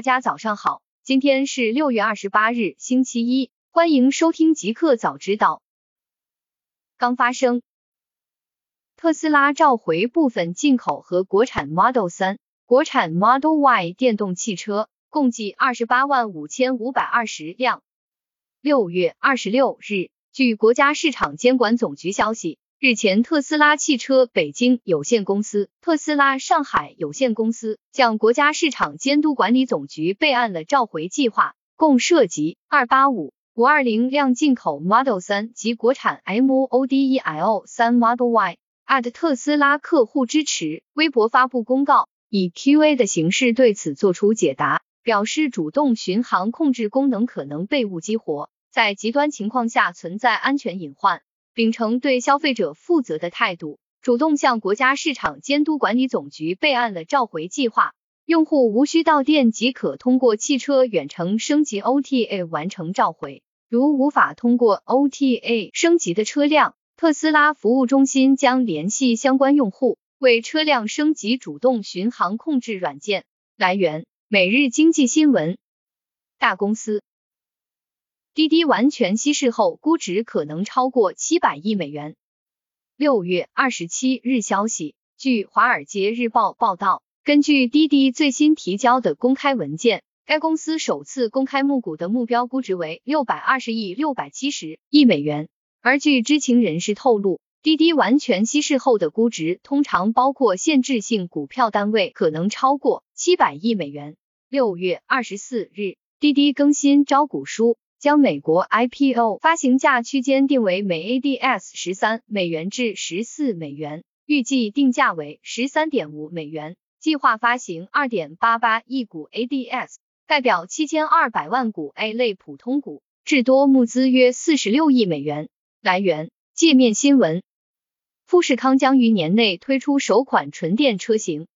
大家早上好，今天是六月二十八日，星期一，欢迎收听极客早知道。刚发生，特斯拉召回部分进口和国产 Model 三、国产 Model Y 电动汽车，共计二十八万五千五百二十辆。六月二十六日，据国家市场监管总局消息。日前，特斯拉汽车北京有限公司、特斯拉上海有限公司向国家市场监督管理总局备案了召回计划，共涉及二八五五二零辆进口 Model 三及国产 Model 三 Model Y。特斯拉客户支持微博发布公告，以 Q&A 的形式对此作出解答，表示主动巡航控制功能可能被误激活，在极端情况下存在安全隐患。秉承对消费者负责的态度，主动向国家市场监督管理总局备案了召回计划。用户无需到店即可通过汽车远程升级 OTA 完成召回。如无法通过 OTA 升级的车辆，特斯拉服务中心将联系相关用户为车辆升级主动巡航控制软件。来源：每日经济新闻。大公司。滴滴完全稀释后，估值可能超过七百亿美元。六月二十七日消息，据华尔街日报报道，根据滴滴最新提交的公开文件，该公司首次公开募股的目标估值为六百二十亿六百七十亿美元。而据知情人士透露，滴滴完全稀释后的估值通常包括限制性股票单位，可能超过七百亿美元。六月二十四日，滴滴更新招股书。将美国 IPO 发行价区间定为每 ADS 十三美元至十四美元，预计定价为十三点五美元，计划发行二点八八亿股 ADS，代表七千二百万股 A 类普通股，至多募资约四十六亿美元。来源：界面新闻。富士康将于年内推出首款纯电车型。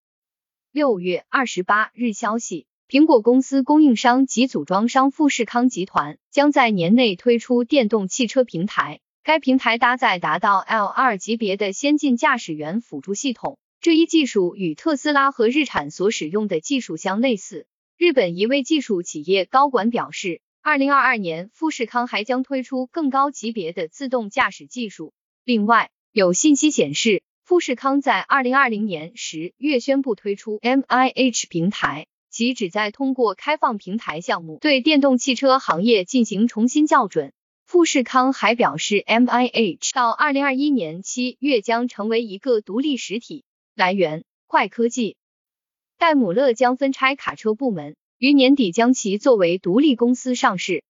六月二十八日消息。苹果公司供应商及组装商富士康集团将在年内推出电动汽车平台，该平台搭载达到 L2 级别的先进驾驶员辅助系统。这一技术与特斯拉和日产所使用的技术相类似。日本一位技术企业高管表示，二零二二年富士康还将推出更高级别的自动驾驶技术。另外，有信息显示，富士康在二零二零年十月宣布推出 MIH 平台。其旨在通过开放平台项目对电动汽车行业进行重新校准。富士康还表示，MIH 到二零二一年七月将成为一个独立实体。来源：快科技。戴姆勒将分拆卡车部门，于年底将其作为独立公司上市。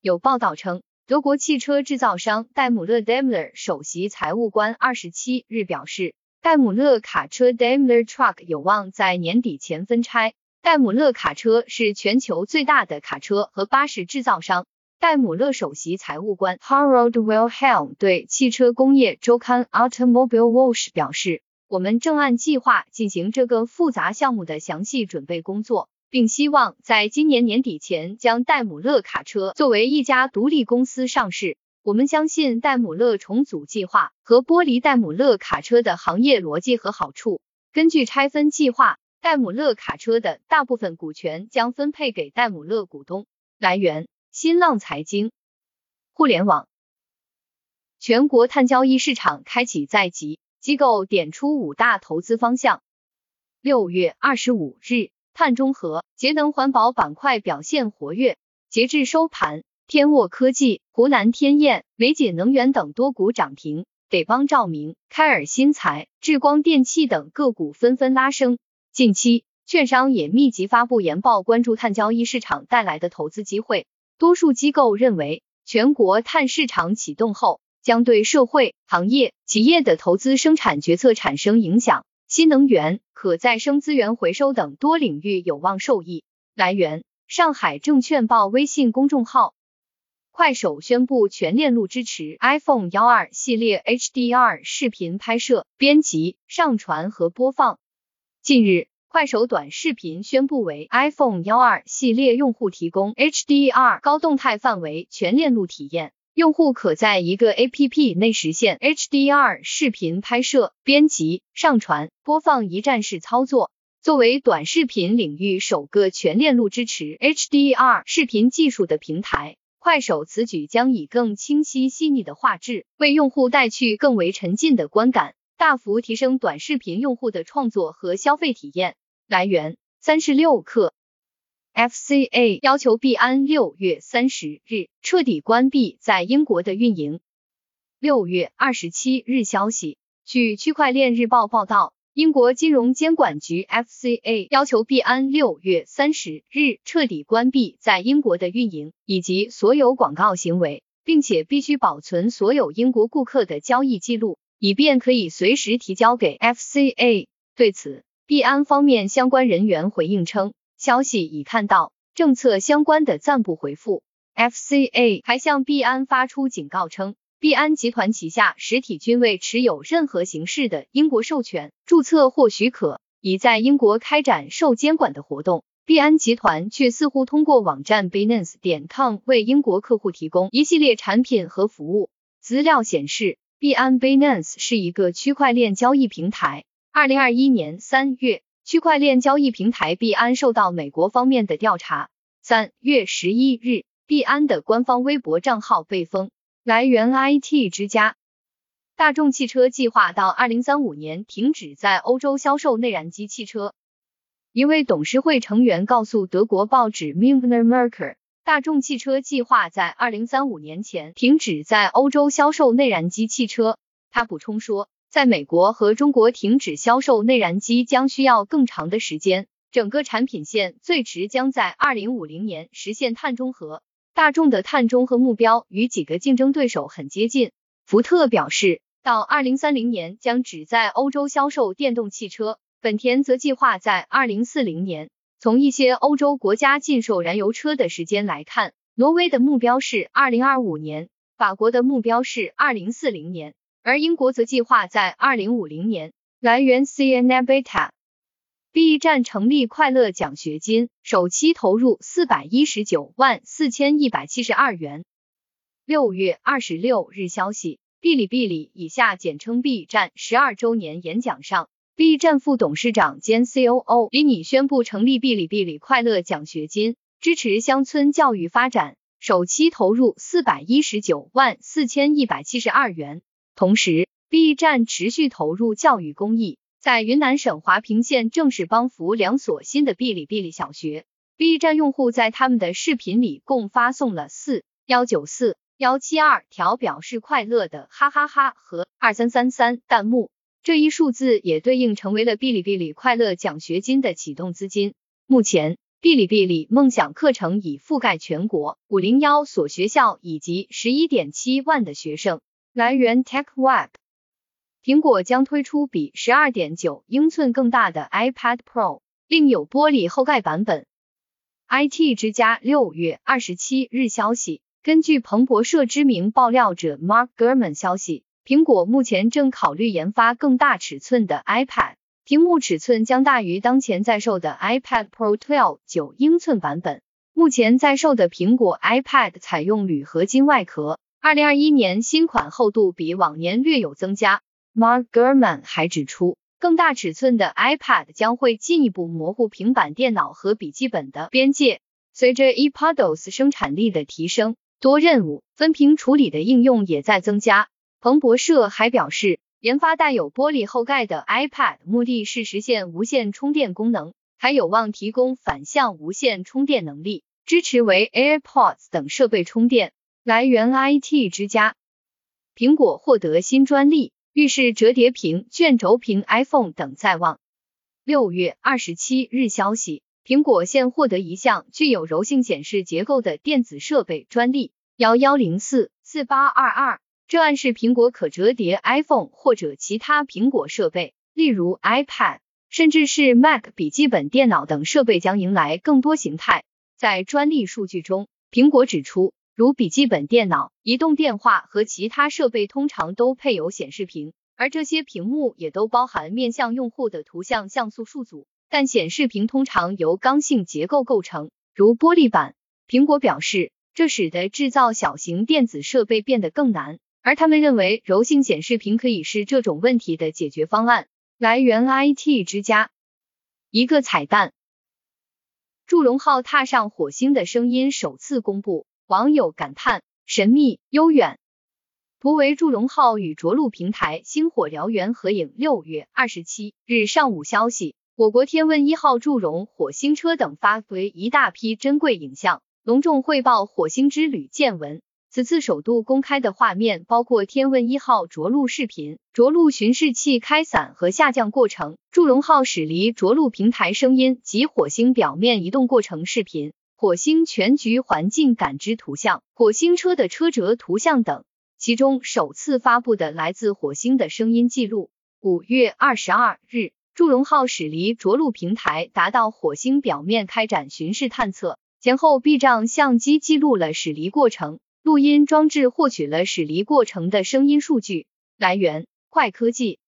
有报道称，德国汽车制造商戴姆勒 Daimler 首席财务官二十七日表示，戴姆勒卡车 Daimler Truck 有望在年底前分拆。戴姆勒卡车是全球最大的卡车和巴士制造商。戴姆勒首席财务官 Harold Wilhelm 对汽车工业周刊 Automobile Watch 表示：“我们正按计划进行这个复杂项目的详细准备工作，并希望在今年年底前将戴姆勒卡车作为一家独立公司上市。我们相信戴姆勒重组计划和剥离戴姆勒卡车的行业逻辑和好处。根据拆分计划。”戴姆勒卡车的大部分股权将分配给戴姆勒股东。来源：新浪财经。互联网。全国碳交易市场开启在即，机构点出五大投资方向。六月二十五日，碳中和、节能环保板块表现活跃。截至收盘，天沃科技、湖南天燕、美锦能源等多股涨停，北邦照明、开尔新材、智光电器等个股纷纷拉升。近期，券商也密集发布研报，关注碳交易市场带来的投资机会。多数机构认为，全国碳市场启动后，将对社会、行业、企业的投资生产决策产生影响，新能源、可再生资源回收等多领域有望受益。来源：上海证券报微信公众号。快手宣布全链路支持 iPhone 幺二系列 HDR 视频拍摄、编辑、上传和播放。近日，快手短视频宣布为 iPhone 幺二系列用户提供 HDR 高动态范围全链路体验，用户可在一个 APP 内实现 HDR 视频拍摄、编辑、上传、播放一站式操作。作为短视频领域首个全链路支持 HDR 视频技术的平台，快手此举将以更清晰细腻的画质，为用户带去更为沉浸的观感，大幅提升短视频用户的创作和消费体验。来源：三十六氪。FCA 要求币安六月三十日彻底关闭在英国的运营。六月二十七日消息，据区块链日报报道，英国金融监管局 FCA 要求币安六月三十日彻底关闭在英国的运营以及所有广告行为，并且必须保存所有英国顾客的交易记录，以便可以随时提交给 FCA。对此，币安方面相关人员回应称。消息已看到政策相关的暂不回复。FCA 还向币安发出警告称，币安集团旗下实体均未持有任何形式的英国授权、注册或许可，已在英国开展受监管的活动。币安集团却似乎通过网站 Binance 点 com 为英国客户提供一系列产品和服务。资料显示，币安 Binance 是一个区块链交易平台。二零二一年三月。区块链交易平台币安受到美国方面的调查。三月十一日，币安的官方微博账号被封。来源：IT 之家。大众汽车计划到二零三五年停止在欧洲销售内燃机汽车。一位董事会成员告诉德国报纸 Münchner Merker 大众汽车计划在二零三五年前停止在欧洲销售内燃机汽车。他补充说。在美国和中国停止销售内燃机将需要更长的时间，整个产品线最迟将在二零五零年实现碳中和。大众的碳中和目标与几个竞争对手很接近。福特表示，到二零三零年将只在欧洲销售电动汽车。本田则计划在二零四零年从一些欧洲国家禁售燃油车的时间来看，挪威的目标是二零二五年，法国的目标是二零四零年。而英国则计划在二零五零年。来源：CNN Beta。B 站成立快乐奖学金，首期投入四百一十九万四千一百七十二元。六月二十六日消息，哔哩哔哩（以下简称 B 站）十二周年演讲上，B 站副董事长兼 COO 李拟宣布成立哔哩哔哩快乐奖学金，支持乡村教育发展，首期投入四百一十九万四千一百七十二元。同时，B 站持续投入教育公益，在云南省华坪县正式帮扶两所新的哔哩哔哩小学。B 站用户在他们的视频里共发送了四幺九四幺七二条表示快乐的哈哈哈和二三三三弹幕，这一数字也对应成为了哔哩哔哩快乐奖学金的启动资金。目前，哔哩哔哩梦想课程已覆盖全国五零幺所学校以及十一点七万的学生。来源：TechWeb。苹果将推出比十二点九英寸更大的 iPad Pro，另有玻璃后盖版本。IT 之家六月二十七日消息，根据彭博社知名爆料者 Mark Gurman 消息，苹果目前正考虑研发更大尺寸的 iPad，屏幕尺寸将大于当前在售的 iPad Pro 12九英寸版本。目前在售的苹果 iPad 采用铝合金外壳。二零二一年新款厚度比往年略有增加。Mark Gurman 还指出，更大尺寸的 iPad 将会进一步模糊平板电脑和笔记本的边界。随着 ePados 生产力的提升，多任务分屏处理的应用也在增加。彭博社还表示，研发带有玻璃后盖的 iPad 目的是实现无线充电功能，还有望提供反向无线充电能力，支持为 AirPods 等设备充电。来源：IT 之家。苹果获得新专利，预示折叠屏、卷轴屏 iPhone 等在望。六月二十七日消息，苹果现获得一项具有柔性显示结构的电子设备专利，幺幺零四四八二二。这暗示苹果可折叠 iPhone 或者其他苹果设备，例如 iPad，甚至是 Mac 笔记本电脑等设备将迎来更多形态。在专利数据中，苹果指出。如笔记本电脑、移动电话和其他设备通常都配有显示屏，而这些屏幕也都包含面向用户的图像像素数组。但显示屏通常由刚性结构构成，如玻璃板。苹果表示，这使得制造小型电子设备变得更难，而他们认为柔性显示屏可以是这种问题的解决方案。来源：IT 之家。一个彩蛋。祝融号踏上火星的声音首次公布，网友感叹神秘悠远。图为祝融号与着陆平台星火燎原合影。六月二十七日上午消息，我国天问一号祝融火星车等发回一大批珍贵影像，隆重汇报火星之旅见闻。此次首度公开的画面包括天问一号着陆视频、着陆巡视器开伞和下降过程、祝融号驶离着陆平台声音及火星表面移动过程视频、火星全局环境感知图像、火星车的车辙图像等。其中首次发布的来自火星的声音记录。五月二十二日，祝融号驶离着陆平台，达到火星表面开展巡视探测，前后避障相机记录了驶离过程。录音装置获取了驶离过程的声音数据。来源：快科技。